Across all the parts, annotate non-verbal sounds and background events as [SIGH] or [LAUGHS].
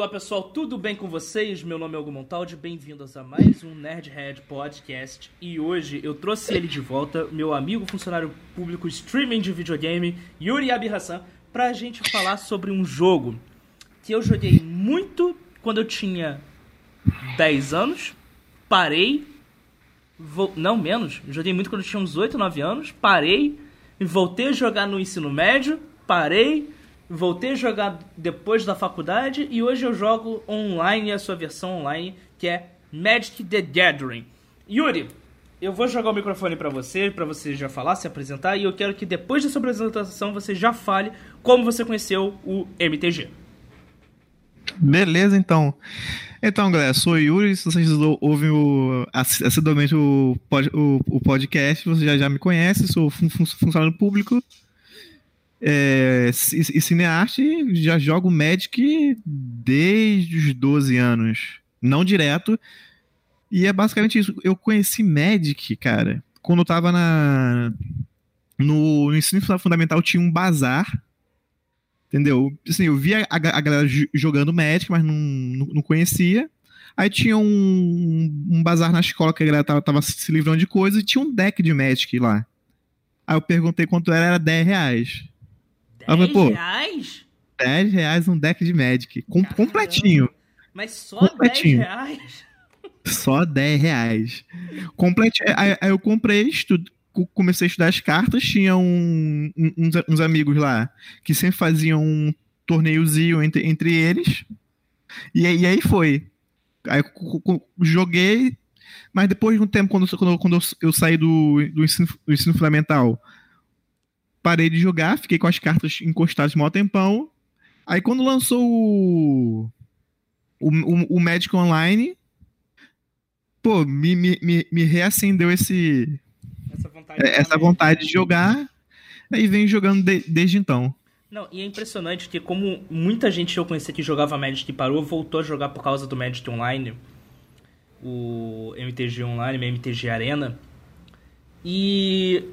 olá pessoal, tudo bem com vocês? Meu nome é Hugo Montaldi, bem-vindos a mais um Nerdhead Podcast. E hoje eu trouxe ele de volta, meu amigo funcionário público streaming de videogame, Yuri Abirassan, pra gente falar sobre um jogo que eu joguei muito quando eu tinha 10 anos, parei, não menos, joguei muito quando eu tinha uns 8, 9 anos, parei, voltei a jogar no ensino médio, parei Voltei a jogar depois da faculdade e hoje eu jogo online a sua versão online, que é Magic the Gathering. Yuri, eu vou jogar o microfone para você, para você já falar, se apresentar, e eu quero que depois da sua apresentação você já fale como você conheceu o MTG. Beleza, então. Então, galera, sou o Yuri. Se vocês ouvem o, assiduamente o, o, o podcast, você já, já me conhece. Sou fun, fun, funcionário público é, e, e cinearte já jogo Magic desde os 12 anos. Não direto. E é basicamente isso. Eu conheci Magic, cara, quando eu tava na. No, no ensino fundamental tinha um bazar. Entendeu? Assim, eu via a, a galera jogando Magic, mas não, não, não conhecia. Aí tinha um, um, bazar na escola que a galera tava, tava se livrando de coisas e tinha um deck de Magic lá. Aí eu perguntei quanto era, era 10 reais. 10 falei, Pô, reais? 10 reais um deck de Magic. Com, completinho. Mas só completinho. 10 reais? [LAUGHS] Só 10 reais. Completinho. Aí, aí eu comprei, estudo, comecei a estudar as cartas, tinha um, uns, uns, amigos lá que sempre faziam um torneiozinho entre, entre eles. E, e aí foi. Aí joguei, mas depois de um tempo, quando, quando, quando eu saí do, do, ensino, do ensino fundamental, parei de jogar, fiquei com as cartas encostadas mó tempão. Aí quando lançou o, o, o, o Magic Online, pô, me, me, me, me reacendeu esse, essa vontade, é, essa vontade de jogar. Aí venho jogando de, desde então. Não, e é impressionante que como muita gente que eu conheci que jogava Magic e parou, voltou a jogar por causa do Magic Online, o MTG Online, MTG Arena. E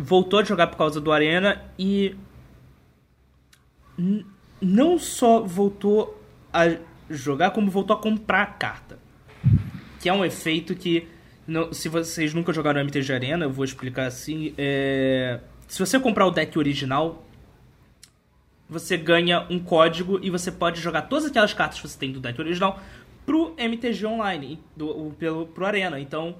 voltou a jogar por causa do Arena e não só voltou a jogar, como voltou a comprar a carta. Que é um efeito que, não, se vocês nunca jogaram MTG Arena, eu vou explicar assim. É, se você comprar o deck original, você ganha um código e você pode jogar todas aquelas cartas que você tem do deck original pro MTG Online, do, pelo, pro Arena. Então,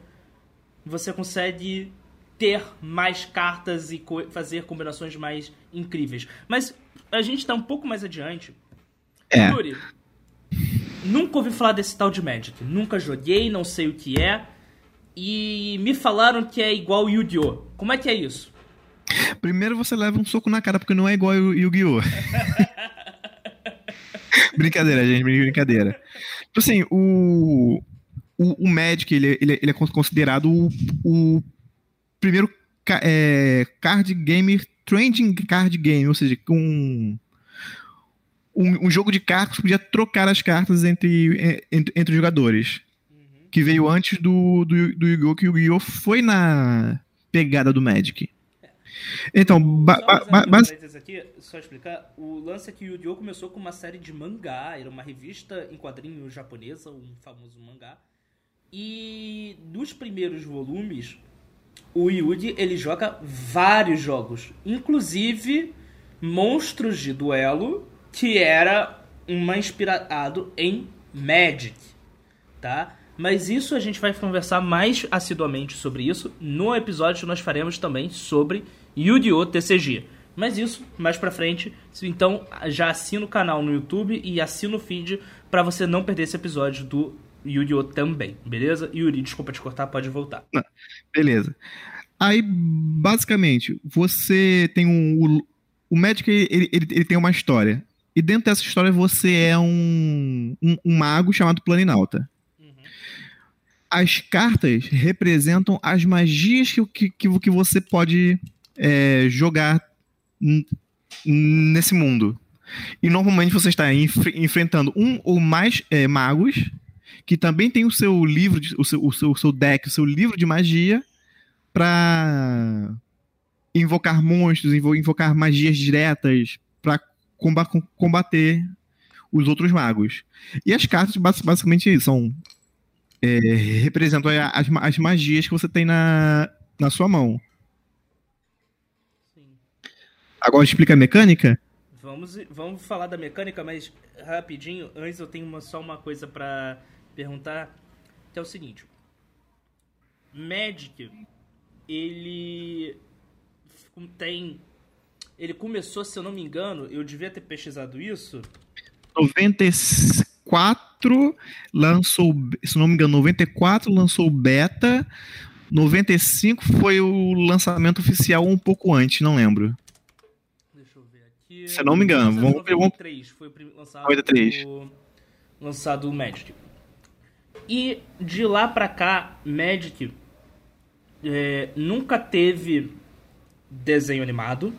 você consegue ter mais cartas e co fazer combinações mais incríveis. Mas a gente tá um pouco mais adiante. É. Yuri, nunca ouvi falar desse tal de Magic. Nunca joguei, não sei o que é. E me falaram que é igual Yu-Gi-Oh! Como é que é isso? Primeiro você leva um soco na cara, porque não é igual Yu-Gi-Oh! [LAUGHS] brincadeira, gente, brincadeira. Tipo assim, o, o, o Magic, ele, ele, ele é considerado o, o primeiro é, card game, trending card game, ou seja, um, um, um, jogo de cartas que podia trocar as cartas entre, entre, entre jogadores. Uhum. Que veio antes do, do, do Yu-Gi-Oh! que o Yu-Gi-Oh! foi na pegada do Magic. Então, ba, ba, ba, aqui, só explicar, o lance é que o Yu-Gi-Oh! começou com uma série de mangá, era uma revista em quadrinho japonesa, um famoso mangá. E dos primeiros volumes, o Yugi ele joga vários jogos, inclusive Monstros de Duelo, que era uma inspirado em Magic, tá? Mas isso a gente vai conversar mais assiduamente sobre isso no episódio que nós faremos também sobre Yu-Gi-Oh! TCG. Mas isso mais pra frente. Então já assina o canal no YouTube e assina o feed para você não perder esse episódio do Yu-Gi-Oh! também, beleza? Yuri, desculpa te cortar, pode voltar. beleza. Aí, basicamente, você tem um. O, o Magic ele, ele, ele, tem uma história. E dentro dessa história você é um, um, um mago chamado Planinauta. Uhum. As cartas representam as magias que, que, que você pode é, jogar nesse mundo. E normalmente você está enf enfrentando um ou mais é, magos que também tem o seu livro, de, o, seu, o, seu, o seu deck, o seu livro de magia para invocar monstros, invocar magias diretas para combater os outros magos. E as cartas basicamente são é, representam as, as magias que você tem na, na sua mão. Sim. Agora explica a mecânica? Vamos, vamos falar da mecânica, mas rapidinho, antes eu tenho uma, só uma coisa para perguntar, que é o seguinte. Magic, ele tem ele começou, se eu não me engano, eu devia ter pesquisado isso. 94 lançou, se não me engano, 94 lançou o beta. 95 foi o lançamento oficial um pouco antes, não lembro. Deixa eu ver aqui. Se eu não me engano, vamos 93 foi o lançado 93. O, lançado o Magic. E de lá pra cá, Magic é, nunca teve desenho animado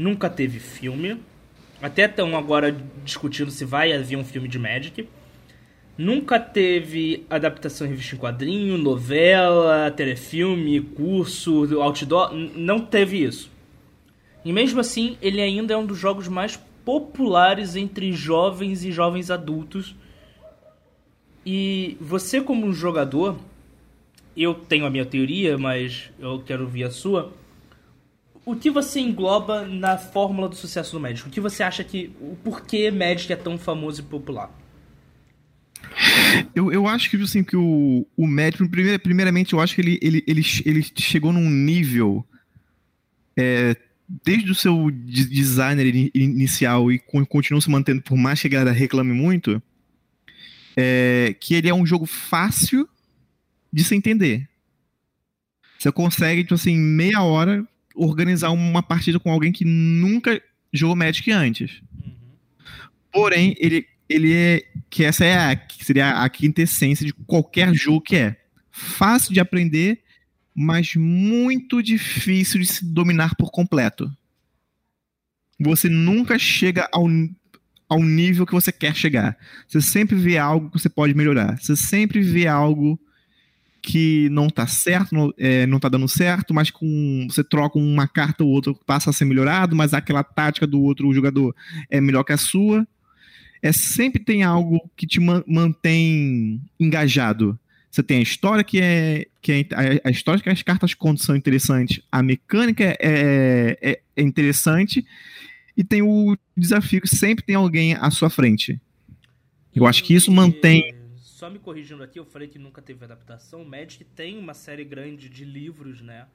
nunca teve filme. Até estão agora discutindo se vai haver um filme de Magic. Nunca teve adaptação em revista em quadrinho, novela, telefilme, curso, outdoor. Não teve isso. E mesmo assim, ele ainda é um dos jogos mais populares entre jovens e jovens adultos. E você, como um jogador, eu tenho a minha teoria, mas eu quero ouvir a sua o que você engloba na fórmula do sucesso do Magic? O que você acha que. O porquê Magic é tão famoso e popular? Eu, eu acho que, assim, que o, o Magic, primeiramente, eu acho que ele, ele, ele, ele chegou num nível. É, desde o seu designer inicial e continua se mantendo, por mais que a galera reclame muito, é, que ele é um jogo fácil de se entender. Você consegue, tipo assim, meia hora organizar uma partida com alguém que nunca jogou Magic antes. Uhum. Porém, ele, ele é. Que essa é a, que seria a quintessência de qualquer jogo que é. Fácil de aprender, mas muito difícil de se dominar por completo. Você nunca chega ao, ao nível que você quer chegar. Você sempre vê algo que você pode melhorar. Você sempre vê algo que não tá certo, não, é, não tá dando certo, mas com você troca uma carta ou outra passa a ser melhorado, mas aquela tática do outro jogador é melhor que a sua. É sempre tem algo que te mantém engajado. Você tem a história que é, que é a, a, história que as cartas contam são interessantes, a mecânica é, é, é interessante e tem o desafio que sempre tem alguém à sua frente. Eu acho que isso mantém só me corrigindo aqui, eu falei que nunca teve adaptação. O Magic tem uma série grande de livros, né?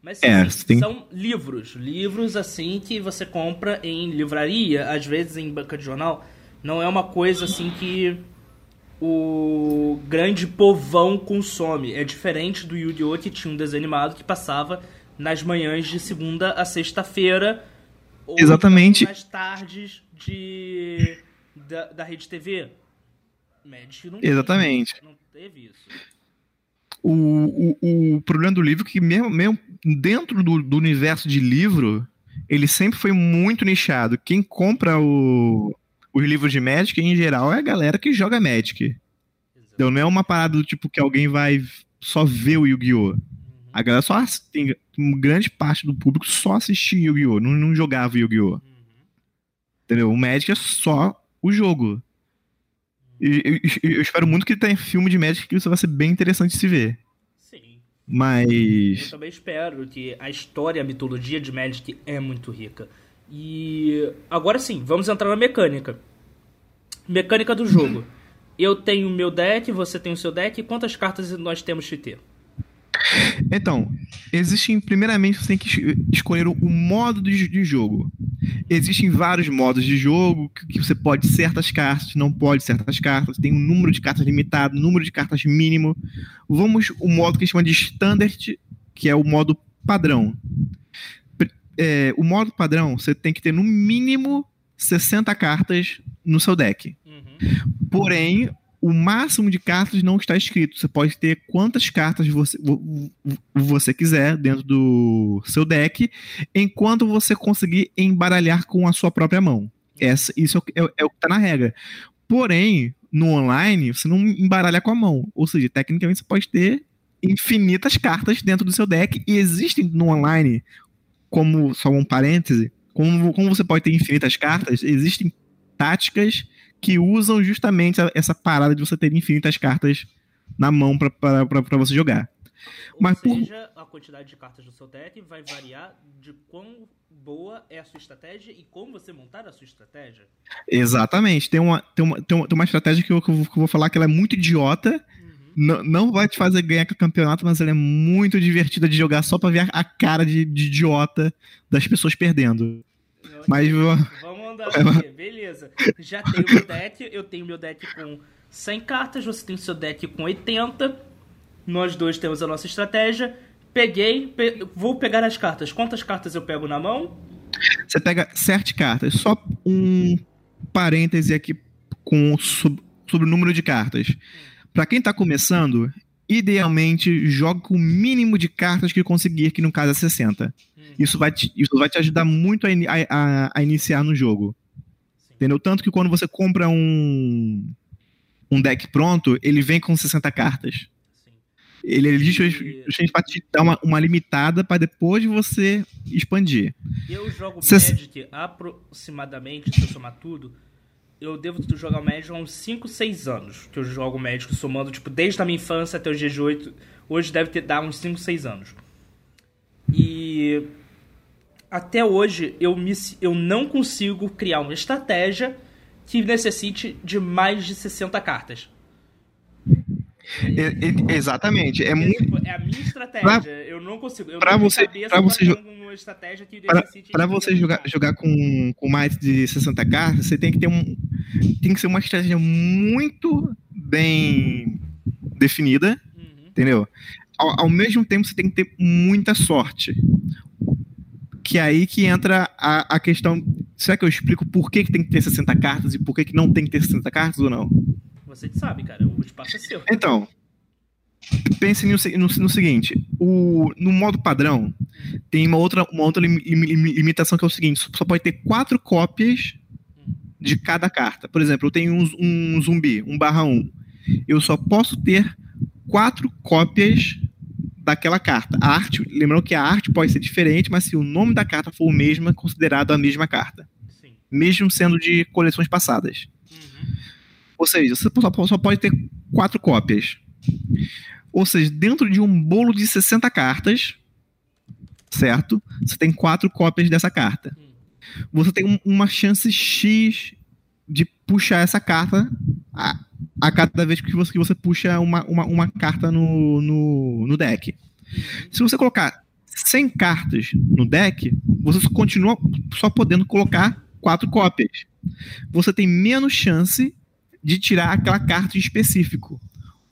Mas é, assim, tem... são livros. Livros, assim, que você compra em livraria, às vezes em banca de jornal. Não é uma coisa, assim, que o grande povão consome. É diferente do Yu-Gi-Oh! que tinha um desenho animado que passava nas manhãs de segunda a sexta-feira. Exatamente. nas tardes de, da, da Rede TV. Magic não Exatamente. Teve, não teve isso. O, o, o problema do livro é que mesmo, mesmo dentro do, do universo de livro, ele sempre foi muito nichado. Quem compra o, os livros de Magic, em geral, é a galera que joga Magic. Então não é uma parada do tipo que alguém vai só ver o Yu-Gi-Oh! A galera só tem uma grande parte do público só assistia Yu-Gi-Oh! Não, não jogava Yu-Gi-Oh! Uhum. Entendeu? O Magic é só o jogo. Eu, eu, eu, espero muito que tenha filme de Magic que isso vai ser bem interessante de se ver. Sim. Mas. Eu também espero que a história, a mitologia de Magic é muito rica. E agora sim, vamos entrar na mecânica. Mecânica do jogo. Eu tenho o meu deck, você tem o seu deck. Quantas cartas nós temos que ter? Então, existem, primeiramente, você tem que escolher o modo de, de jogo. Existem vários modos de jogo que, que, você pode certas cartas, não pode certas cartas, tem um número de cartas limitado, número de cartas mínimo. Vamos o modo que chama de standard, que é o modo padrão. É, o modo padrão, você tem que ter no mínimo 60 cartas no seu deck. Uhum. Porém, o máximo de cartas não está escrito. Você pode ter quantas cartas você, você quiser dentro do seu deck, enquanto você conseguir embaralhar com a sua própria mão. Essa, isso é, é, é o que está na regra. Porém, no online, você não embaralha com a mão. Ou seja, tecnicamente você pode ter infinitas cartas dentro do seu deck. E existem no online, como só um parêntese, como, como você pode ter infinitas cartas, existem táticas que usam justamente essa parada de você ter infinitas cartas na mão para você jogar. Ou Mas seja, por... a quantidade de cartas do seu deck vai variar de quão boa é a sua estratégia e como você montar a sua estratégia. Exatamente. Tem uma, tem uma, tem uma, tem uma estratégia que eu, que eu vou falar que ela é muito idiota. Uhum. Não, não vai te fazer ganhar campeonato, mas ela é muito divertida de jogar só pra ver a cara de, de idiota das pessoas perdendo. Mas vamos beleza. Já tenho meu deck, eu tenho meu deck com 100 cartas, você tem seu deck com 80. Nós dois temos a nossa estratégia. Peguei, pe vou pegar as cartas. Quantas cartas eu pego na mão? Você pega sete cartas. Só um parêntese aqui com sobre, sobre o número de cartas. Para quem está começando, idealmente jogue com o mínimo de cartas que conseguir, que no caso é 60. Hum. Isso vai te, isso vai te ajudar muito a, a, a iniciar no jogo. Sim. Entendeu? Tanto que quando você compra um, um deck pronto, ele vem com 60 cartas. Ele é justamente para te dar uma, uma limitada para depois você expandir. Eu jogo Cê... Magic aproximadamente, se eu somar tudo, eu devo jogar Magic há uns 5, 6 anos que eu jogo Magic, somando tipo, desde a minha infância até os dias de 8. Hoje deve ter dado uns 5, 6 anos. E até hoje eu, me, eu não consigo criar uma estratégia que necessite de mais de 60 cartas. É, é, exatamente. É, muito... É a minha estratégia. Pra, eu não consigo. Eu pra você, pra você, uma estratégia que pra, pra você jogar, jogar com, com mais de 60 cartas, você tem que ter um. Tem que ser uma estratégia muito bem definida. Uhum. Entendeu? Ao, ao mesmo tempo, você tem que ter muita sorte. Que é aí que entra a, a questão. Será que eu explico por que, que tem que ter 60 cartas e por que, que não tem que ter 60 cartas ou não? Você que sabe, cara. O espaço é seu. Então, pense no, no, no, seguinte: o, no modo padrão, tem uma outra, uma outra lim, lim, limitação que é o seguinte: só pode ter quatro cópias de cada carta. Por exemplo, eu tenho um, um zumbi, um barra um. Eu só posso ter quatro cópias daquela carta. A arte, lembrando que a arte pode ser diferente, mas se o nome da carta for o mesmo, é considerado a mesma carta. Sim. Mesmo sendo de coleções passadas. Ou seja, você só pode ter quatro cópias. Ou seja, dentro de um bolo de 60 cartas, certo? Você tem quatro cópias dessa carta. Você tem uma chance X de puxar essa carta a, a cada vez que você, que você puxa uma, uma, uma carta no, no, no deck. Se você colocar 100 cartas no deck, você continua só podendo colocar quatro cópias. Você tem menos chance de tirar aquela carta em específico.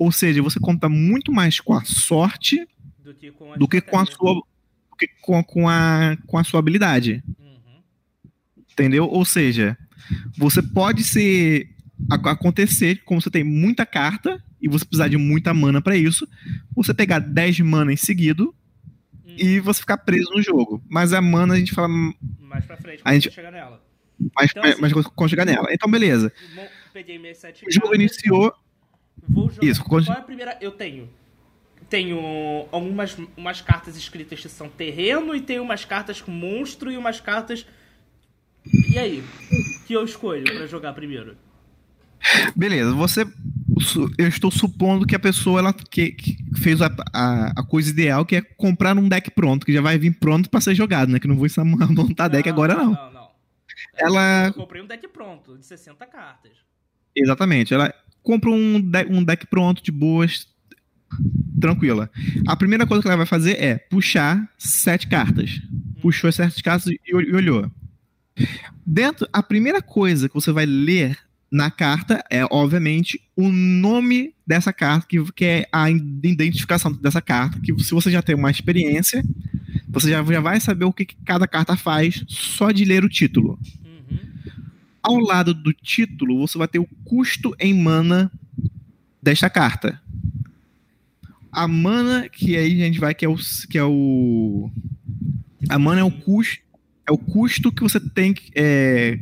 Ou seja, você conta muito mais com a sorte do que com a, do que com a sua com, com, a, com a sua habilidade. Uhum. Entendeu? Ou seja, você pode ser acontecer como você tem muita carta e você precisar de muita mana para isso, você pegar 10 mana em seguido uhum. e você ficar preso no jogo. Mas a mana a gente fala mais pra frente, a gente chegar nela. Mais, então, mais, assim, mais quando chegar nela. Então beleza O jogo iniciou. Vou jogar. Isso, Qual é a primeira? Eu tenho. Tenho algumas umas cartas escritas que são terreno e tenho umas cartas com monstro e umas cartas. E aí? Que eu escolho para jogar primeiro? Beleza, você. Eu estou supondo que a pessoa ela que, que fez a, a, a, coisa ideal, que é comprar um deck pronto, que já vai vir pronto para ser jogado, né? Que não vou [LAUGHS] montar deck não, agora, não. Não, não. Ela... Eu comprei um deck pronto, de 60 cartas. Exatamente. Ela compra um, de um deck pronto, de boas, tranquila. A primeira coisa que ela vai fazer é puxar sete cartas. Puxou as sete cartas e, e olhou. Dentro, a primeira coisa que você vai ler na carta é, obviamente, o nome dessa carta, que, que é a identificação dessa carta, que se você já tem uma experiência, você já, já vai saber o que, que cada carta faz só de ler o título. Ao lado do título, você vai ter o custo em mana desta carta. A mana que aí a gente vai que é o que é o a mana é o custo é o custo que você tem é,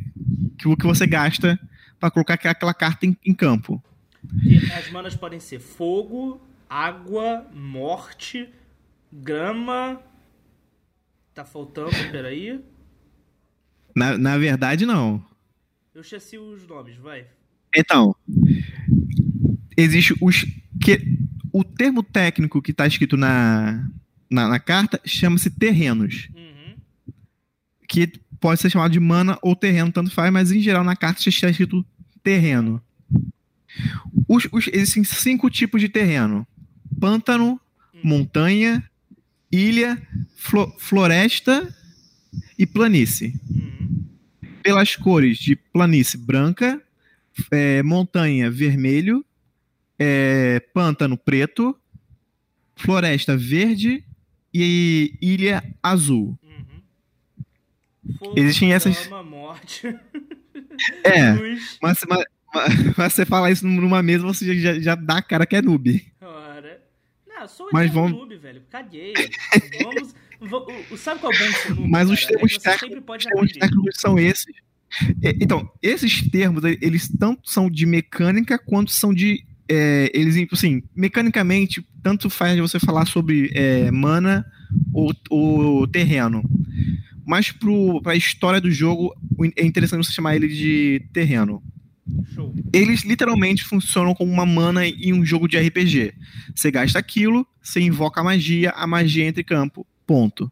que, que você gasta para colocar aquela carta em, em campo. E as manas podem ser fogo, água, morte, grama. Tá faltando, peraí. Na, na verdade, não. Eu esqueci os nomes, vai. Então, existe os que o termo técnico que está escrito na, na, na carta chama-se terrenos, Uhum. que pode ser chamado de mana ou terreno, tanto faz, mas em geral na carta está escrito terreno. Os, os- existem cinco tipos de terreno: pântano, montanha, ilha, flo- floresta e planície. Uhum. Pelas cores de planície branca, é, montanha vermelho, é, pântano preto, floresta verde e ilha azul. Uhum. Fogo, Existem essas- morte. É, [LAUGHS] mas, mas- mas- mas você falar isso numa mesa, você já, já dá a cara que é noob. Não, sou Mas vamos- noob, velho. Caguei. Vamos. Sabe qual é o bom? Mas os cara? É termos que você técnicos- sempre pode Os termos técnicos são esses. É, Então, esses termos, eles tanto são de mecânica quanto são de. é, eles, assim, mecanicamente, tanto faz você falar sobre é, mana ou, ou terreno. Mas para a história do jogo, é interessante você chamar ele de terreno. Show. Eles literalmente funcionam como uma mana em um jogo de RPG. Você gasta aquilo, você invoca a magia, a magia entra em campo. Ponto.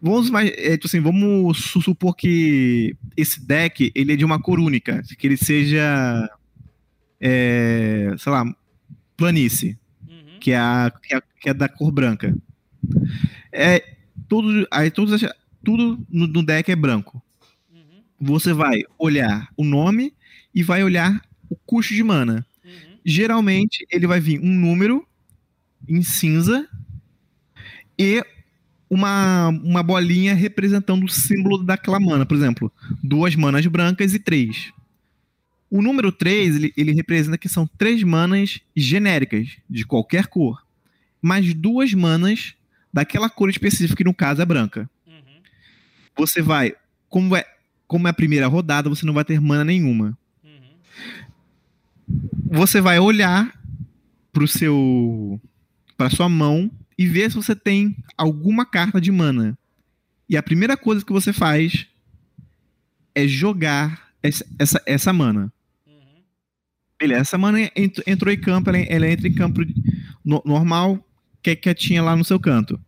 Vamos, é, tipo assim, vamos su- supor que esse deck ele é de uma cor única, que ele seja, é, sei lá, planície, Uhum. que é, a, que é, que é da cor branca. É, tudo, aí todos, tudo no, no deck é branco. Você vai olhar o nome e vai olhar o custo de mana. Uhum. Geralmente ele vai vir um número em cinza e uma, uma bolinha representando o símbolo daquela mana. Por exemplo, duas manas brancas e três. O número 3, ele, ele representa que são três manas genéricas, de qualquer cor. Mais duas manas daquela cor específica, que no caso é branca Uhum. você vai, como é, como é a primeira rodada, você não vai ter mana nenhuma. Uhum. Você vai olhar pro seu para sua mão e ver se você tem alguma carta de mana. E a primeira coisa que você faz é jogar essa, essa, essa mana. Uhum. Beleza, essa mana ent- entrou em campo, ela, ela entra em campo no- normal, que é quietinha lá no seu canto.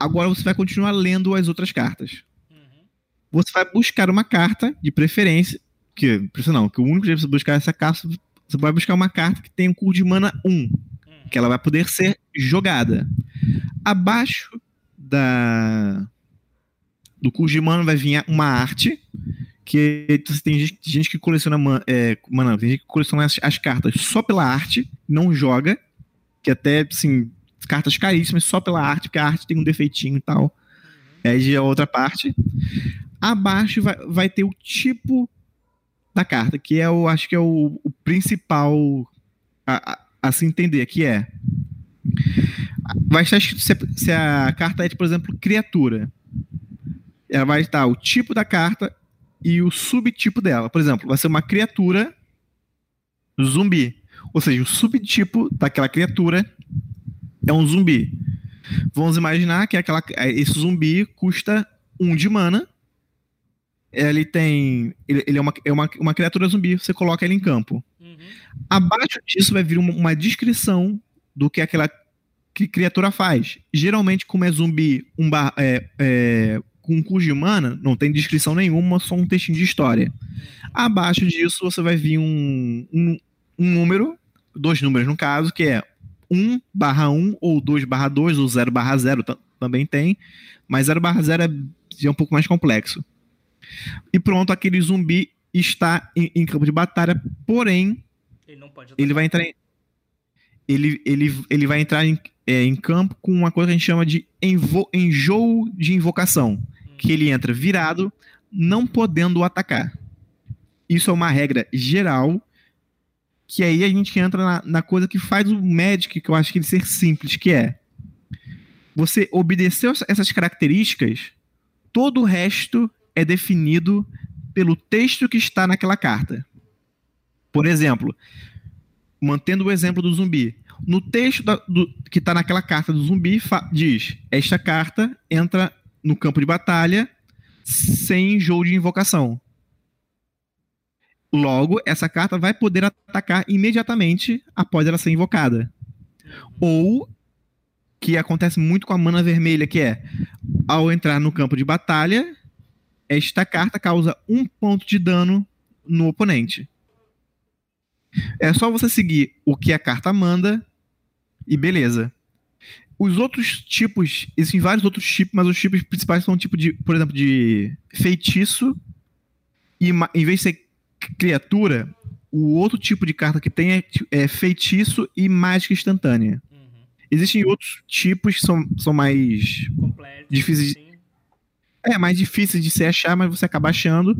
Agora você vai continuar lendo as outras cartas. Você vai buscar uma carta de preferência, que não, que o único jeito de você buscar essa carta, você vai buscar uma carta que tem um curso de mana 1, Uhum. que ela vai poder ser jogada. Abaixo da do curso de mana vai vir uma arte, que tem gente, gente que coleciona mana, é, mana, tem gente que coleciona as, as cartas só pela arte, não joga, que até, assim, cartas caríssimas só pela arte, porque a arte tem um defeitinho e tal. É outra parte. Abaixo vai, vai ter o tipo da carta, que é o, acho que é o, o principal a, a- a se entender, que é vai estar escrito se, se a carta é, por exemplo, criatura. Ela vai estar o tipo da carta e o subtipo dela. Por exemplo, vai ser uma criatura zumbi. Ou seja, o subtipo daquela criatura é um zumbi. Vamos imaginar que aquela, esse zumbi custa um de mana. Ele tem. Ele, ele é, uma, é uma, uma criatura zumbi, você coloca ele em campo. Uhum. Abaixo disso vai vir uma, uma descrição do que aquela que criatura faz. Geralmente, como é zumbi um bar, é, é, com custo de mana, não tem descrição nenhuma, só um textinho de história. Abaixo disso, você vai vir um, um, um número, dois números no caso, que é 1 barra 1 ou 2 barra 2 ou 0 barra 0 ta- também tem, mas 0 barra 0 é, é um pouco mais complexo. E pronto, aquele zumbi está em, em campo de batalha, porém, Ele não pode ele vai entrar em, ele, ele, ele vai entrar em, é, em campo com uma coisa que a gente chama de envo, enjoo de invocação, que ele entra virado, não podendo atacar. Isso é uma regra geral, que aí a gente entra na, na coisa que faz o Magic, que eu acho que ele ser simples, que é você obedeceu essa- essas características, todo o resto é definido pelo texto que está naquela carta. Por exemplo, mantendo o exemplo do zumbi. No texto da- do- que está naquela carta do zumbi, diz: Esta carta entra no campo de batalha sem jogo de invocação. Logo, essa carta vai poder atacar imediatamente após ela ser invocada. Ou que acontece muito com a mana vermelha, que é ao entrar no campo de batalha, esta carta causa um ponto de dano no oponente. É só você seguir o que a carta manda e beleza. Os outros tipos, existem vários outros tipos, mas os tipos principais são tipo de, por exemplo, de feitiço e em vez de ser criatura, o outro tipo de carta que tem é, é feitiço e mágica instantânea. Uhum. Existem outros tipos que são, são mais Completo, difíceis. É, mais difíceis de se achar, mas você acaba achando.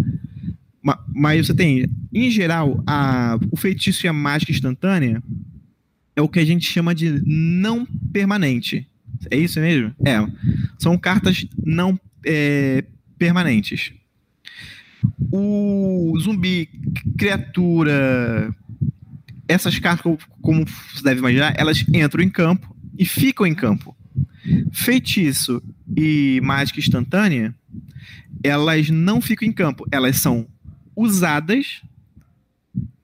Mas você tem, em geral, a, o feitiço e a mágica instantânea é o que a gente chama de não permanente. É isso mesmo? É. São cartas não é, permanentes. O zumbi, criatura, essas cartas, como você deve imaginar, elas entram em campo e ficam em campo. Feitiço e mágica instantânea, elas não ficam em campo, elas são usadas,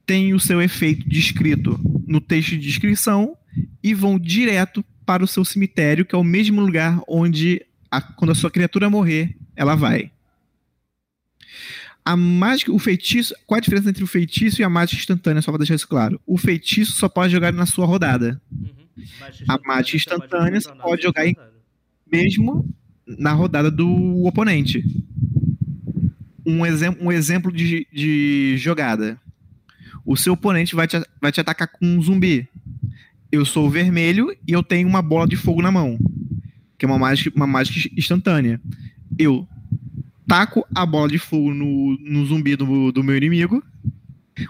têm o seu efeito descrito no texto de descrição e vão direto para o seu cemitério, que é o mesmo lugar onde, a, quando a sua criatura morrer, ela vai. A mágica, o feitiço. Qual a diferença entre o feitiço e a mágica instantânea, só para deixar isso claro? O feitiço só pode jogar na sua rodada. Uhum. A mágica instantânea você pode jogar em, mesmo na rodada do oponente um, exemplo, um exemplo de, de jogada. O seu oponente vai te, vai te atacar com um zumbi. Eu sou vermelho e eu tenho uma bola de fogo na mão. Que é uma mágica, uma mágica instantânea. Eu taco a bola de fogo no, no zumbi do, do meu inimigo.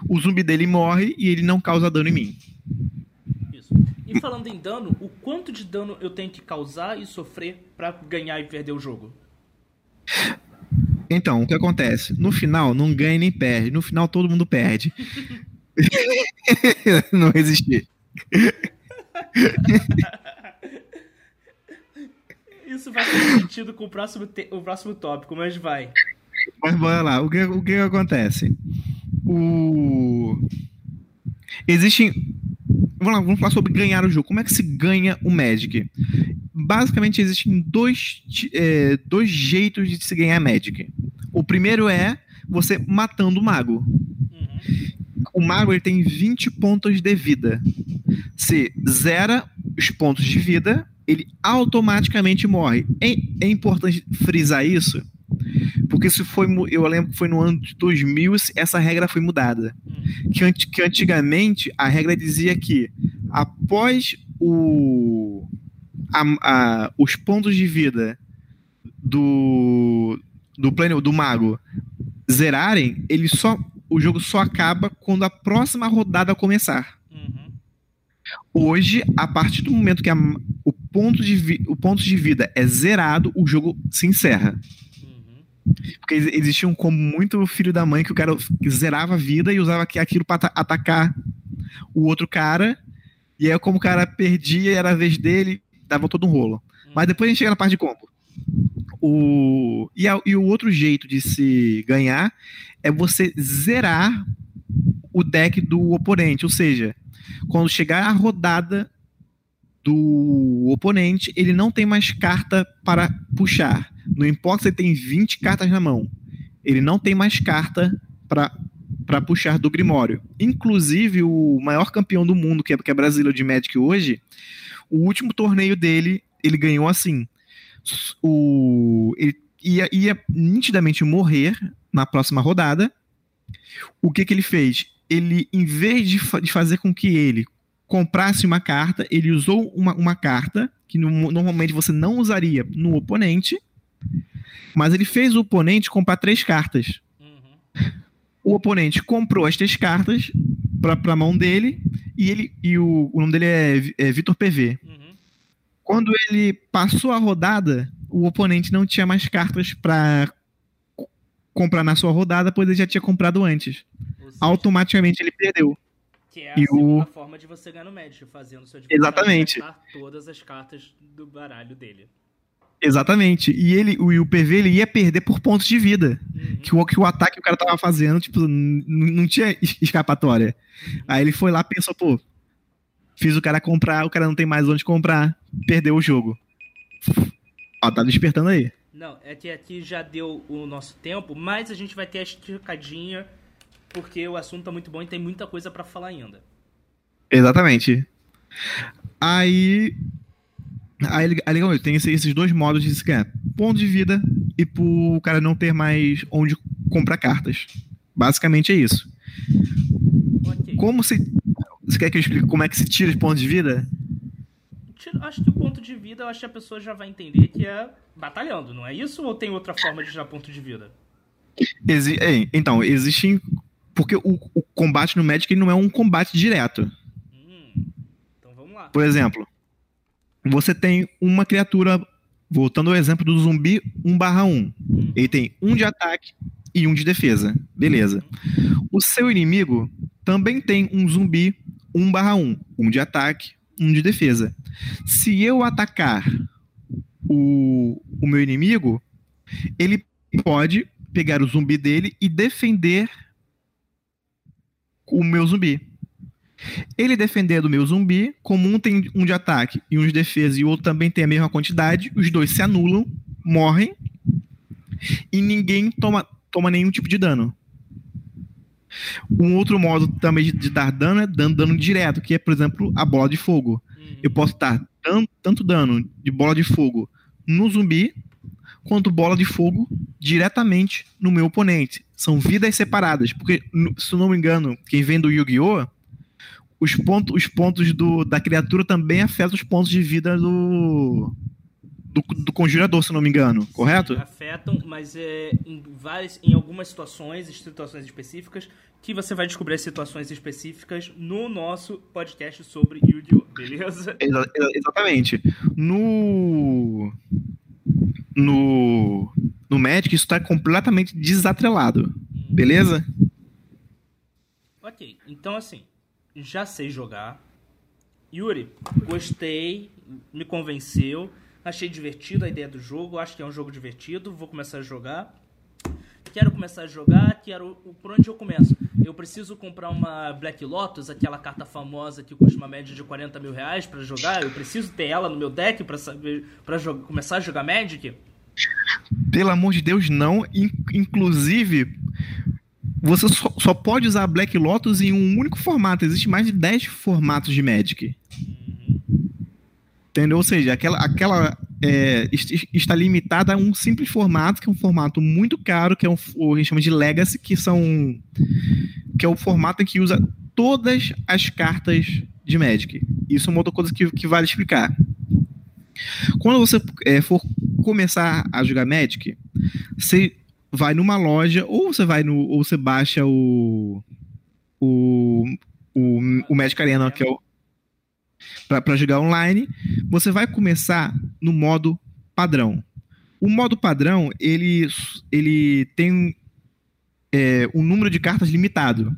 O zumbi dele morre e ele não causa dano em mim. E falando em dano, o quanto de dano eu tenho que causar e sofrer para ganhar e perder o jogo? Então, o que acontece? No final, não ganha nem perde. No final, todo mundo perde. [LAUGHS] não resistir. Isso vai ter sentido com o próximo, o próximo tópico, mas vai. Mas bora lá. O que, o que acontece? O... Existem Vamos lá, vamos falar sobre ganhar o jogo. Como é que se ganha o Magic? Basicamente, existem dois, é, dois jeitos de se ganhar Magic. O primeiro é você matando o mago. O mago ele tem 20 pontos de vida. Se zera os pontos de vida, ele automaticamente morre. É, é importante frisar isso, porque se foi, eu lembro que foi no ano de 2000, essa regra foi mudada. Que, que antigamente a regra dizia que após o, a, a, os pontos de vida do, do plano do mago zerarem, ele só o jogo só acaba quando a próxima rodada começar. Hoje, a partir do momento que a, o, ponto de o ponto de vida é zerado, o jogo se encerra. Porque existia um como muito filho da mãe que o cara zerava a vida e usava aquilo para atacar o outro cara. E aí, como o cara perdia, era a vez dele, dava todo um rolo. Hum. Mas depois a gente chega na parte de combo. O... E, a, e o outro jeito de se ganhar é você zerar o deck do oponente. Ou seja, quando chegar a rodada do oponente, ele não tem mais carta para puxar. Não importa se ele tem 20 cartas na mão, ele não tem mais carta para puxar do Grimório. Inclusive, o maior campeão do mundo, que é, que é brasileiro de Magic hoje, o último torneio dele, ele ganhou assim. O, ele ia, ia nitidamente morrer na próxima rodada. O que, que ele fez? Ele, em vez de, fa de fazer com que ele comprasse uma carta, ele usou uma, uma carta que no, normalmente você não usaria no oponente, mas ele fez o oponente comprar três cartas. Uhum. O oponente comprou as três cartas para a mão dele e ele e o, o nome dele é, é Vitor PV. Uhum. Quando ele passou a rodada, o oponente não tinha mais cartas para comprar na sua rodada, pois ele já tinha comprado antes. Automaticamente ele perdeu. Que é a e segunda o... forma de você ganhar no Magic, fazendo seu Exatamente. todas as cartas do baralho dele. Exatamente. E ele, o, o PV ele ia perder por pontos de vida. Uhum. Que o, que o ataque que o cara tava fazendo, tipo, não tinha es- escapatória. Aí ele foi lá e pensou, pô, fiz o cara comprar, o cara não tem mais onde comprar, perdeu o jogo. Ó, tá despertando aí. Não, é que aqui já deu o nosso tempo, mas a gente vai ter a esticadinha, porque o assunto tá muito bom e tem muita coisa pra falar ainda. Exatamente. Aí. Aí, aí legal, tem esse- esses dois modos de se ganhar. Ponto de vida e pro cara não ter mais onde comprar cartas. Basicamente é isso. Ok. Como se. Você quer que eu explique como é que se tira os pontos de vida? Acho que o ponto de vida, eu acho que a pessoa já vai entender que é batalhando, não é isso? Ou tem outra forma de tirar ponto de vida? Exi então, existem. Porque o, o combate no Magic não é um combate direto. Hum, então vamos lá. Por exemplo, você tem uma criatura. Voltando ao exemplo do zumbi 1/1. Hum, Ele tem um de ataque e um de defesa. Beleza. O seu inimigo também tem um zumbi 1/1. Um de ataque, um de defesa. Se eu atacar o, o meu inimigo, ele pode pegar o zumbi dele e defender o meu zumbi. Ele defender do meu zumbi, como um tem um de ataque e um de defesa e o outro também tem a mesma quantidade, os dois se anulam, morrem e ninguém toma, toma nenhum tipo de dano. Um outro modo também de, de dar dano é dando dano direto, que é, por exemplo, a bola de fogo. uhum. Eu posso dar tan- tanto dano de bola de fogo no zumbi, quanto bola de fogo diretamente no meu oponente. São vidas separadas, porque, se não me engano, quem vem do Yu-Gi-Oh! Os pontos, os pontos do, da criatura também afetam os pontos de vida do, do, do conjurador, se não me engano, correto? Afetam, mas é em, várias, em algumas situações, situações específicas, que você vai descobrir as situações específicas no nosso podcast sobre Yu-Gi-Oh! Beleza? Exa- exa- exatamente. No. No. No Magic, isso tá completamente desatrelado. Beleza? Ok, então assim, já sei jogar. Yuri, gostei, me convenceu, achei divertido a ideia do jogo, acho que é um jogo divertido, vou começar a jogar. Quero começar a jogar, quero. Por onde eu começo? Eu preciso comprar uma Black Lotus, aquela carta famosa que custa uma média de 40 mil reais pra jogar. Eu preciso ter ela no meu deck pra saber para começar a jogar Magic. Pelo amor de Deus, não. In- inclusive, você só, só pode usar Black Lotus em um único formato. Existe mais de 10 formatos de Magic. Entendeu? Ou seja, aquela, aquela é, est- está limitada a um simples formato, que é um formato muito caro, que é um, o que a gente chama de Legacy, que são. que é o formato que usa todas as cartas de Magic. Isso é uma outra coisa que, que vale explicar. Quando você é, for começar a jogar Magic, você vai numa loja, ou você vai no. ou você baixa o. o, o, o Magic Arena, que é o. Pra jogar online, você vai começar no modo padrão. O modo padrão, ele, ele tem é, um número de cartas limitado.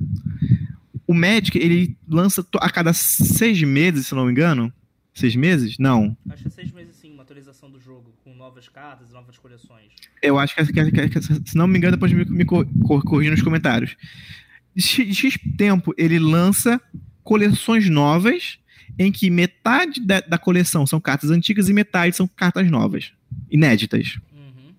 O Magic, ele lança a cada seis meses, se não me engano. Seis meses? Não. Acho que é seis meses sim, uma atualização do jogo, com novas cartas, novas coleções. Eu acho que, que- que- que- se não me engano, depois me, me cor- cor- corrija nos comentários. De X tempo, ele lança coleções novas, em que metade da, da coleção são cartas antigas e metade são cartas novas, inéditas. Uhum.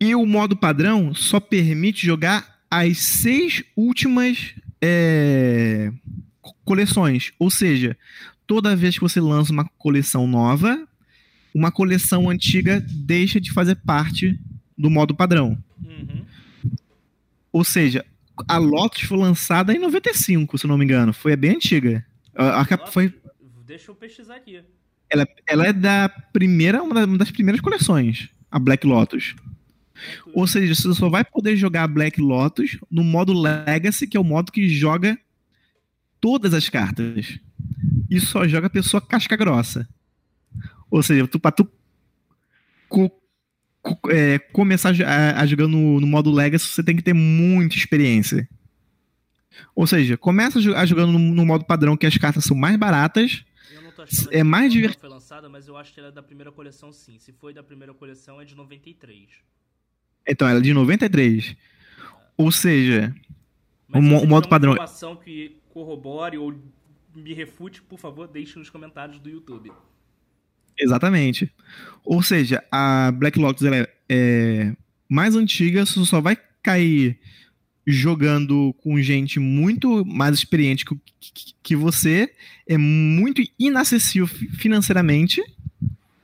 E o modo padrão só permite jogar as seis últimas é, co- coleções. Ou seja, toda vez que você lança uma coleção nova, uma coleção antiga deixa de fazer parte do modo padrão. Uhum. Ou seja, a Lotus foi lançada em 95, se não me engano. Foi bem antiga. A- a foi, Deixa eu pesquisar aqui. ela, ela é da primeira, uma da- uma das primeiras coleções, a Black Lotus. Ou seja, você só vai poder jogar Black Lotus no modo Legacy, que é o modo que joga todas as cartas. E só joga a pessoa casca grossa. Ou seja, tu, pra tu é, começar a, a- jogar no, no modo Legacy, você tem que ter muita experiência. Ou seja, começa a jo- a jogando no, no modo padrão, que as cartas são mais baratas. Eu não é mais divertido. foi lançada, mas eu acho que ela é da primeira coleção sim. Se foi da primeira coleção é de 93. Então, ela é de 93. Ou seja, Mas o, modo padrão. uma informação que corrobore ou me refute, por favor, deixe nos comentários do YouTube. Exatamente. Ou seja, a Black Lotus é, é mais antiga, você só vai cair jogando com gente muito mais experiente que, que, que você, é muito inacessível fi- financeiramente.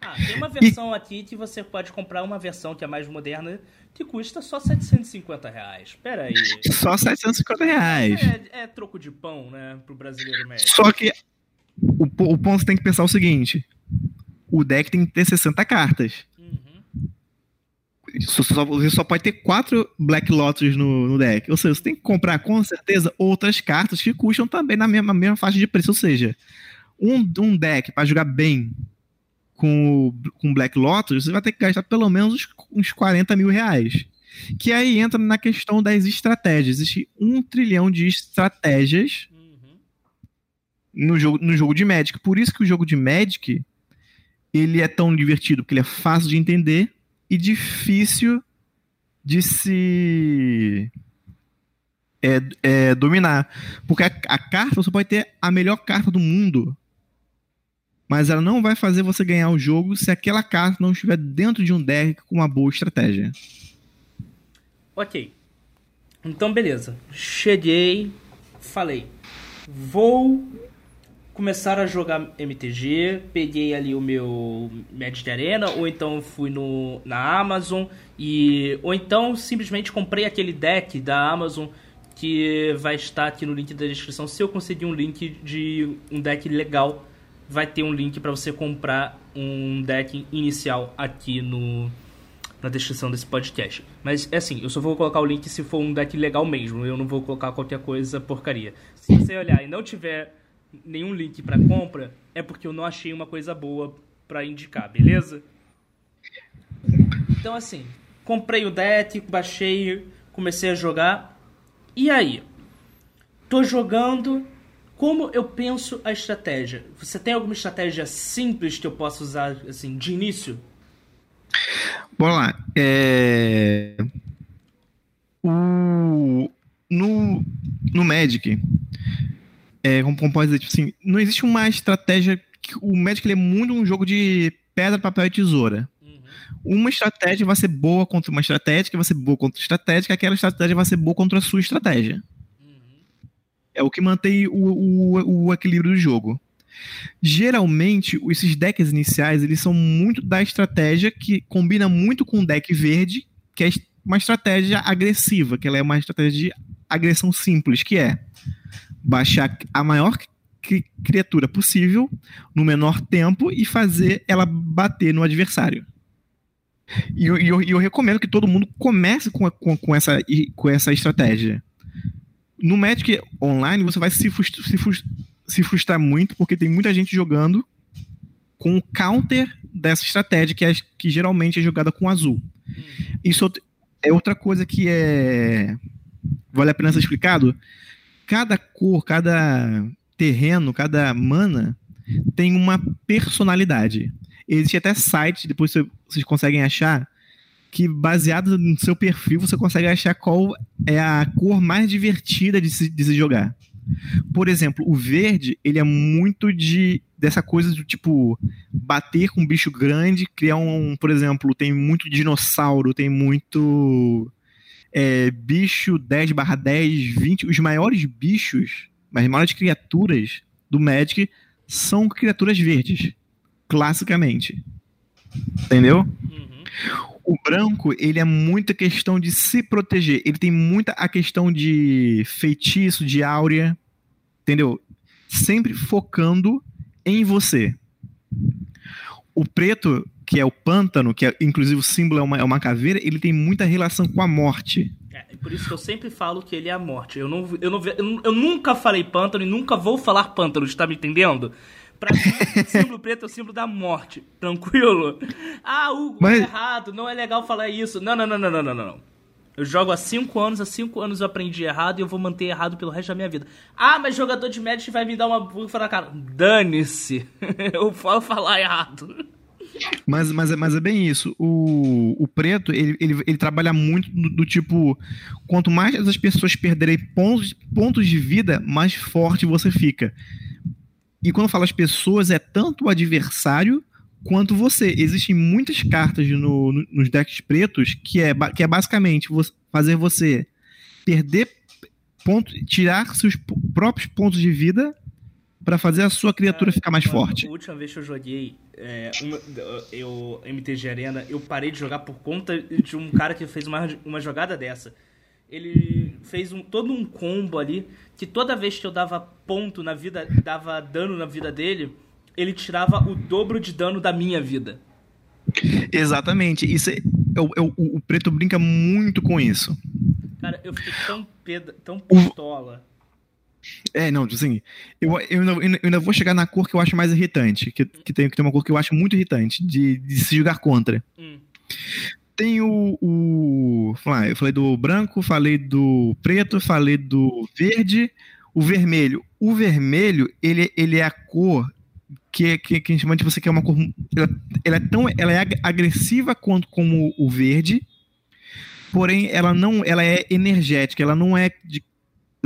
Ah, tem uma versão aqui que você pode comprar uma versão que é mais moderna que custa só 750 reais. Pera aí. Só 750 reais. É, é troco de pão, né, pro brasileiro médio. Só que o, o ponto você tem que pensar o seguinte: o deck tem que ter 60 cartas. Uhum. Só- só- você só pode ter quatro Black Lotus no, no deck. Ou seja, você tem que comprar com certeza outras cartas que custam também na mesma, mesma faixa de preço. Ou seja, um, um deck para jogar bem com, com Black Lotus, você vai ter que gastar pelo menos uns, uns 40 mil reais. Que aí entra na questão das estratégias. Existe um trilhão de estratégias Uhum. no jogo, no jogo de Magic. Por isso que o jogo de Magic ele é tão divertido, porque ele é fácil de entender e difícil de se é, é, dominar. Porque a, a carta, você pode ter a melhor carta do mundo, mas ela não vai fazer você ganhar o jogo se aquela carta não estiver dentro de um deck com uma boa estratégia. Ok. Então, beleza. Cheguei, falei. Vou começar a jogar MTG. Peguei ali o meu Magic Arena, ou então fui no, na Amazon, e ou então simplesmente comprei aquele deck da Amazon que vai estar aqui no link da descrição. Se eu conseguir um link de um deck legal, vai ter um link para você comprar um deck inicial aqui no, na descrição desse podcast. Mas é assim, eu só vou colocar o link se for um deck legal mesmo. Eu não vou colocar qualquer coisa porcaria. Se você olhar e não tiver nenhum link para compra, é porque eu não achei uma coisa boa para indicar, beleza? Então assim, comprei o deck, baixei, comecei a jogar. E aí? Tô jogando. Como eu penso a estratégia? Você tem alguma estratégia simples que eu possa usar assim de início? Bora lá. É... O... No... no Magic, é, como, como pode dizer, tipo assim, não existe uma estratégia. que- O Magic ele é muito um jogo de pedra, papel e tesoura. Uhum. Uma estratégia vai ser boa contra uma estratégia, vai ser boa contra estratégia, aquela estratégia vai ser boa contra a sua estratégia. Uhum. É o que mantém o, o, o equilíbrio do jogo. Geralmente, esses decks iniciais, eles são muito da estratégia que combina muito com o deck verde, que é uma estratégia agressiva, que ela é uma estratégia de agressão simples, que é baixar a maior cri- criatura possível no menor tempo e fazer ela bater no adversário. E eu, eu- eu recomendo que todo mundo comece com, a- com, com essa, com essa estratégia. No Magic Online, você vai se, frust- se se frustrar muito, porque tem muita gente jogando com o counter dessa estratégia, que, é, que geralmente é jogada com azul. Uhum. Isso é outra coisa que é. Vale a pena ser explicado? Cada cor, cada terreno, cada mana tem uma personalidade. Existe até site, depois você- vocês conseguem achar, que baseado no seu perfil você consegue achar qual é a cor mais divertida de se, de se jogar. Por exemplo, o verde, ele é muito de dessa coisa do tipo bater com um bicho grande, criar um, por exemplo, tem muito dinossauro, tem muito é, bicho 10 barra 10, 20, os maiores bichos, as maiores criaturas do Magic são criaturas verdes, classicamente. Entendeu? Uhum. O branco, ele é muita questão de se proteger. Ele tem muita a questão de feitiço, de áurea, entendeu? Sempre focando em você. O preto, que é o pântano, que é, inclusive o símbolo é uma, é uma caveira, ele tem muita relação com a morte. É, por isso que eu sempre falo que ele é a morte. Eu, não, eu, não, eu, eu nunca falei pântano e nunca vou falar pântano, está me entendendo? Pra mim, o símbolo preto é o símbolo da morte. Tranquilo? Ah, Hugo, Mas- é errado, não é legal falar isso. Não, não, não, não, não, não, não. Eu jogo há 5 anos, há 5 anos eu aprendi errado e eu vou manter errado pelo resto da minha vida. Ah, mas jogador de Magic vai me dar uma bufa na cara. Dane-se. [LAUGHS] eu vou falar errado. Mas, mas, mas é bem isso. O, o preto, ele, ele, ele trabalha muito do, do tipo: quanto mais as pessoas perderem pontos, pontos de vida, mais forte você fica. E quando eu falo as pessoas, é tanto o adversário quanto você. Existem muitas cartas no, no, nos decks pretos que é, que é basicamente fazer você perder ponto, tirar seus próprios pontos de vida para fazer a sua criatura ficar mais forte. A última vez que eu joguei é, uma, eu, MTG Arena, eu parei de jogar por conta de um cara que fez uma, uma jogada dessa. Ele fez um, todo um combo ali que toda vez que eu dava ponto na vida, dava dano na vida dele, ele tirava o dobro de dano da minha vida. Exatamente. Isso é, eu, eu, o preto brinca muito com isso. Cara, eu fiquei tão, peda, tão pistola. É, não, assim, eu, eu, ainda, eu ainda vou chegar na cor que eu acho mais irritante, que, que, tem, que tem uma cor que eu acho muito irritante, de, de se jogar contra. Hum. Tem o, o. Eu falei do branco, falei do preto, falei do verde, o vermelho. O vermelho, ele, ele é a cor que, que, que a gente chama de você que é uma cor. Ela, ela, é tão. Ela é agressiva quanto como o verde. Porém, ela não. Ela é energética, ela não é de,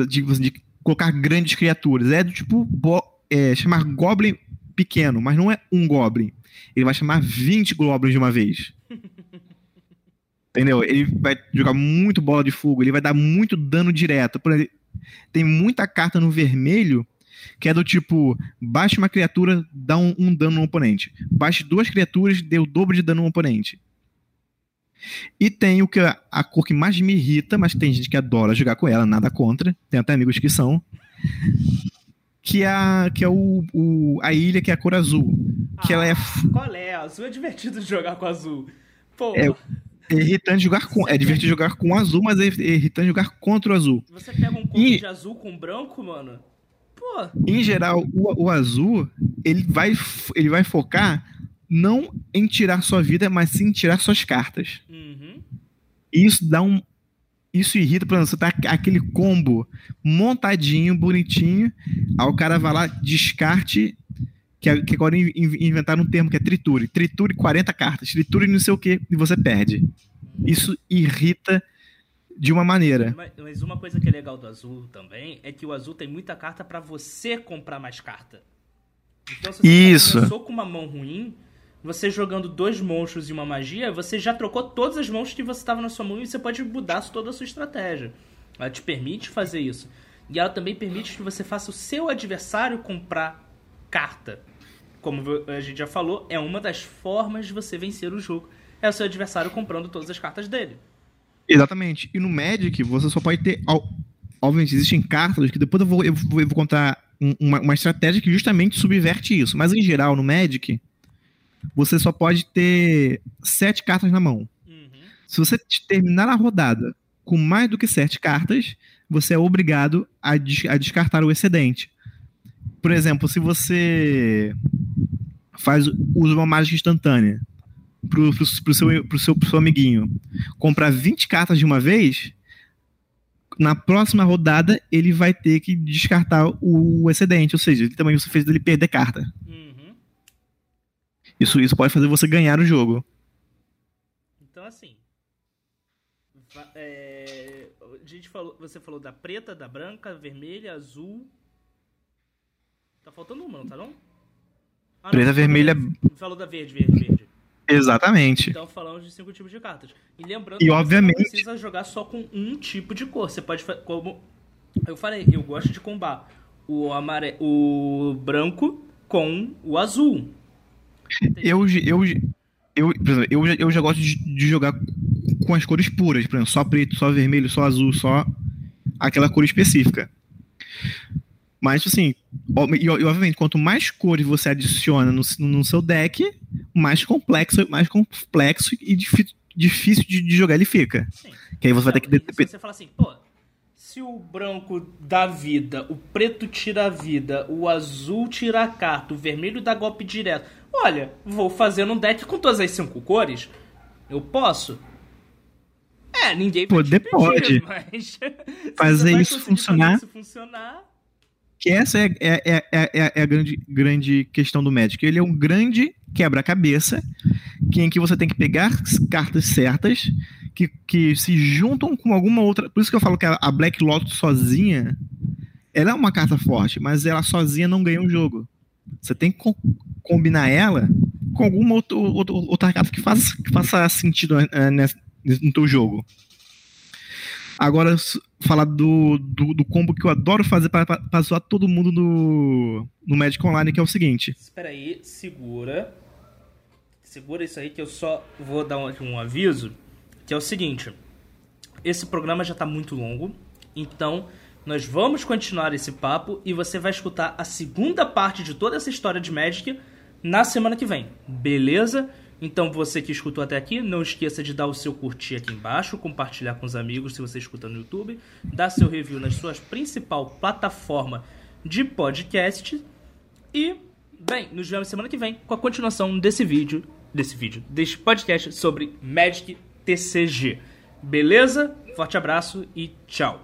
de, de colocar grandes criaturas. É do tipo. É, chamar Goblin pequeno, mas não é um Goblin. Ele vai chamar 20 Goblins de uma vez. Entendeu? Ele vai jogar muito bola de fogo, ele vai dar muito dano direto. Exemplo, tem muita carta no vermelho que é do tipo: baixe uma criatura, dá um, um dano no oponente. Baixe duas criaturas, dê o dobro de dano no oponente. E tem o que a, a cor que mais me irrita, mas tem gente que adora jogar com ela, nada contra. Tem até amigos que são. Que é, a, que é o, o a ilha, que é a cor azul. Que ah, ela é. Qual é? Azul é divertido de jogar com azul. Pô. É, é irritante jogar com. É divertido jogar com azul, mas é irritante jogar contra o azul. Você pega um combo e... de azul com branco, mano? Pô. Em geral, o, o azul, ele vai, ele vai focar não em tirar sua vida, mas sim em tirar suas cartas. Uhum. Isso dá um. Isso irrita, por exemplo, você tá aquele combo montadinho, bonitinho, aí o cara vai lá, descarte, que, que agora inventaram um termo que é triture. Triture 40 cartas, triture não sei o que, e você perde. Isso irrita de uma maneira. Mas, mas, uma coisa que é legal do azul também é que o azul tem muita carta para você comprar mais carta. Então, se você Isso. começou com uma mão ruim, você jogando dois monstros e uma magia, você já trocou todas as mãos que você estava na sua mão e você pode mudar toda a sua estratégia. Ela te permite fazer isso. E ela também permite que você faça o seu adversário comprar carta. Como a gente já falou, é uma das formas de você vencer o jogo. É o seu adversário comprando todas as cartas dele. Exatamente. E no Magic, você só pode ter. Obviamente, existem cartas que depois eu vou, eu vou, eu vou contar uma, uma estratégia que justamente subverte isso. Mas em geral, no Magic, você só pode ter sete cartas na mão. Uhum. Se você terminar a rodada com mais do que sete cartas, você é obrigado a, des a descartar o excedente. Por exemplo, se você faz usa uma mágica instantânea pro, pro, pro, seu, pro, seu, pro seu amiguinho comprar 20 cartas de uma vez, na próxima rodada ele vai ter que descartar o excedente, ou seja, também você fez ele perder carta. Uhum. Isso, isso pode fazer você ganhar o jogo. Então assim, é, a gente falou, você falou da preta, da branca, vermelha, azul. Tá faltando uma, não tá não? Ah, preta, não, vermelha. Falou da verde, verde, verde. Exatamente. Então falamos de cinco tipos de cartas. E lembrando e, que obviamente... você não precisa jogar só com um tipo de cor. Você pode como eu falei, eu gosto de combar o amare... o branco com o azul. Eu eu eu, exemplo, eu, eu já gosto de, de, jogar com as cores puras, por exemplo, só preto, só vermelho, só azul, só aquela cor específica. Mas, assim, e, obviamente, quanto mais cores você adiciona no, no seu deck, mais complexo, mais complexo e difícil de, de jogar ele fica. Sim. Que aí você vai ter que. Se você fala assim, pô, se o branco dá vida, o preto tira a vida, o azul tira a carta, o vermelho dá golpe direto. Olha, vou fazer um deck com todas as cinco cores. Eu posso? É, ninguém Poder vai te pedir, pode. [LAUGHS] mas [LAUGHS] Fazer isso funcionar. fazer isso funcionar. Que essa é, é, é, é, é a grande, grande questão do Magic. Ele é um grande quebra-cabeça que, em que você tem que pegar as cartas certas que, que se juntam com alguma outra. Por isso que eu falo que a, Black Lotus sozinha ela é uma carta forte, mas ela sozinha não ganha o jogo. Você tem que combinar ela com alguma outro, outro- outra carta que faça, que faça sentido eh, nesse- no teu jogo. Agora, falar do, do, do combo que eu adoro fazer para zoar todo mundo no, no Magic Online, que é o seguinte. Espera aí, segura. Segura isso aí que eu só vou dar um, um aviso, que é o seguinte. Esse programa já tá muito longo, então nós vamos continuar esse papo e você vai escutar a segunda parte de toda essa história de Magic na semana que vem, beleza? Então você que escutou até aqui, não esqueça de dar o seu curtir aqui embaixo, compartilhar com os amigos se você escuta no YouTube, dar seu review nas suas principal plataforma de podcast e, bem, nos vemos semana que vem com a continuação desse vídeo, desse vídeo, deste podcast sobre Magic TCG. Beleza? Forte abraço e tchau.